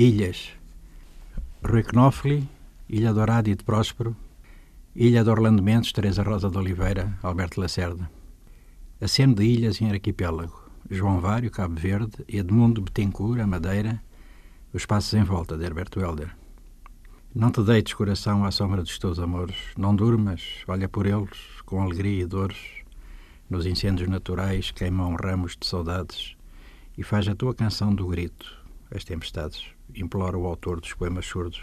Ilhas. Rui Knofli, Ilha Dourada e de Próspero, Ilha de Orlando Mendes, Teresa Rosa de Oliveira, Alberto Lacerda. Aceno de ilhas em arquipélago. João Vário, Cabo Verde, Edmundo Betancourt, a Madeira, Os Passos em Volta, de Herberto Helder. Não te deites, coração, à sombra dos teus amores. Não durmas, olha por eles, com alegria e dores. Nos incêndios naturais queimam ramos de saudades e faz a tua canção do grito, as tempestades implora o autor dos poemas surdos.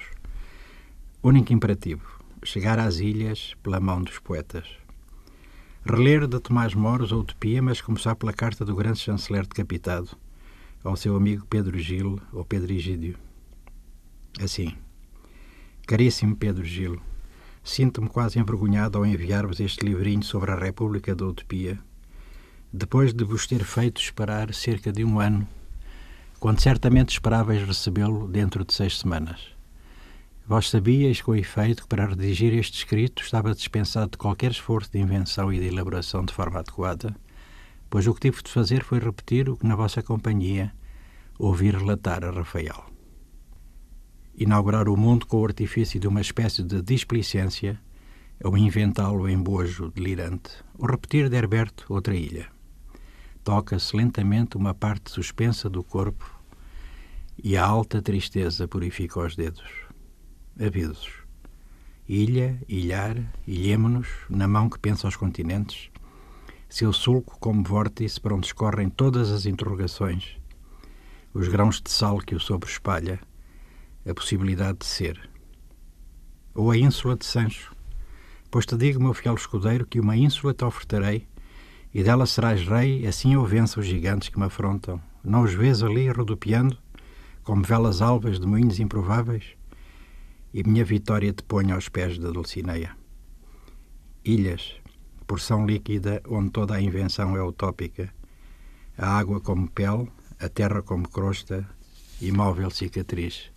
Único imperativo: chegar às ilhas pela mão dos poetas. Reler de Tomás Moros a utopia, mas começar pela carta do grande chanceler decapitado ao seu amigo Pedro Gil ou Pedro Egídio. Assim, caríssimo Pedro Gil, sinto-me quase envergonhado ao enviar-vos este livrinho sobre a República da Utopia, depois de vos ter feito esperar cerca de um ano quando certamente esperavais recebê-lo dentro de seis semanas. Vós sabiais, com efeito, que para redigir este escrito estava dispensado de qualquer esforço de invenção e de elaboração de forma adequada, pois o que tive de fazer foi repetir o que na vossa companhia ouvi relatar a Rafael. Inaugurar o mundo com o artifício de uma espécie de displicência, ou inventá-lo em bojo delirante, ou repetir de Herberto outra ilha toca-se lentamente uma parte suspensa do corpo e a alta tristeza purifica os dedos. Avisos. Ilha, ilhar, ilhemo-nos, na mão que pensa aos continentes, seu sulco como vórtice para onde escorrem todas as interrogações, os grãos de sal que o sobre espalha, a possibilidade de ser. Ou a ínsula de Sancho, pois te digo, meu fiel escudeiro, que uma ínsula te ofertarei e dela serás rei, assim eu venço os gigantes que me afrontam. Não os vês ali rodopiando, como velas alvas de moinhos improváveis? E minha vitória te ponho aos pés da Dulcineia. Ilhas, porção líquida onde toda a invenção é utópica. A água como pele, a terra como crosta, imóvel cicatriz.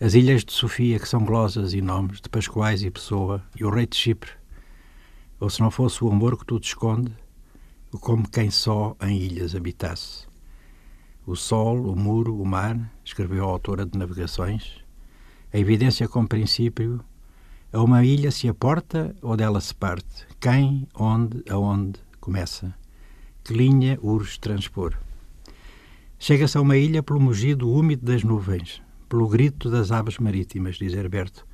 As ilhas de Sofia, que são glosas e nomes, de Pascoais e Pessoa, e o rei de Chipre, ou se não fosse o amor que tudo esconde, como quem só em ilhas habitasse. O sol, o muro, o mar, escreveu a autora de Navegações, a evidência como princípio, a uma ilha se aporta ou dela se parte, quem, onde, aonde começa, que linha urge transpor. Chega-se a uma ilha pelo mugido úmido das nuvens, pelo grito das aves marítimas, diz Herberto,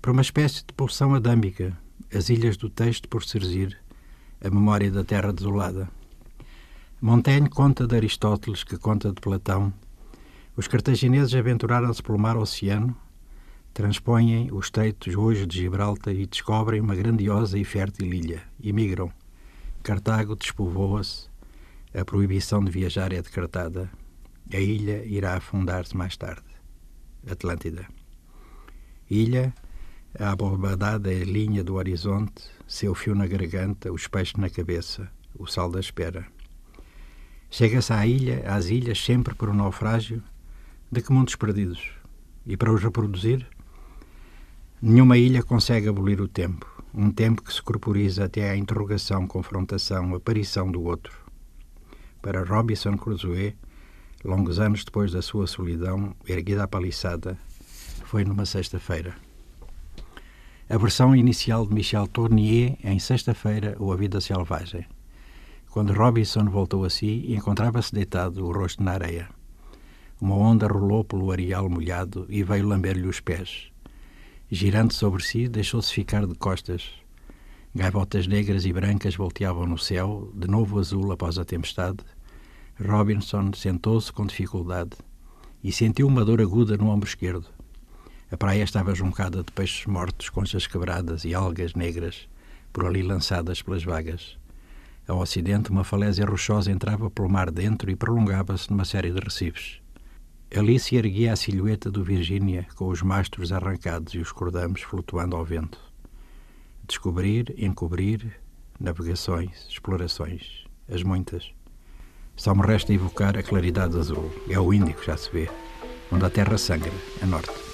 por uma espécie de pulsão adâmica, as ilhas do texto por Serzir, a memória da terra desolada. Montaigne conta de Aristóteles, que conta de Platão. Os cartagineses aventuraram-se pelo mar oceano, transpõem os estreitos hoje de Gibraltar e descobrem uma grandiosa e fértil ilha. Imigram. Cartago despovoa-se. A proibição de viajar é decretada. A ilha irá afundar-se mais tarde. Atlântida. Ilha a abobadada é linha do horizonte, seu fio na garganta, os peixes na cabeça, o sal da espera. Chega-se à ilha, às ilhas, sempre por um naufrágio, de que mundos perdidos? E para os reproduzir? Nenhuma ilha consegue abolir o tempo, um tempo que se corporiza até à interrogação, confrontação, aparição do outro. Para Robinson Crusoe, longos anos depois da sua solidão, erguida à paliçada, foi numa sexta-feira. A versão inicial de Michel Tournier em Sexta-feira ou A Vida Selvagem. Quando Robinson voltou a si, encontrava-se deitado, o rosto na areia. Uma onda rolou pelo areal molhado e veio lamber-lhe os pés. Girando sobre si, deixou-se ficar de costas. Gaivotas negras e brancas volteavam no céu, de novo azul após a tempestade. Robinson sentou-se com dificuldade e sentiu uma dor aguda no ombro esquerdo. A praia estava juncada de peixes mortos, conchas quebradas e algas negras, por ali lançadas pelas vagas. Ao ocidente, uma falésia rochosa entrava pelo mar dentro e prolongava-se numa série de recifes. Ali se erguia a silhueta do Virgínia, com os mastros arrancados e os cordames flutuando ao vento. Descobrir, encobrir, navegações, explorações, as muitas. Só me resta evocar a claridade azul. É o Índico, já se vê, onde a terra sangra, a norte.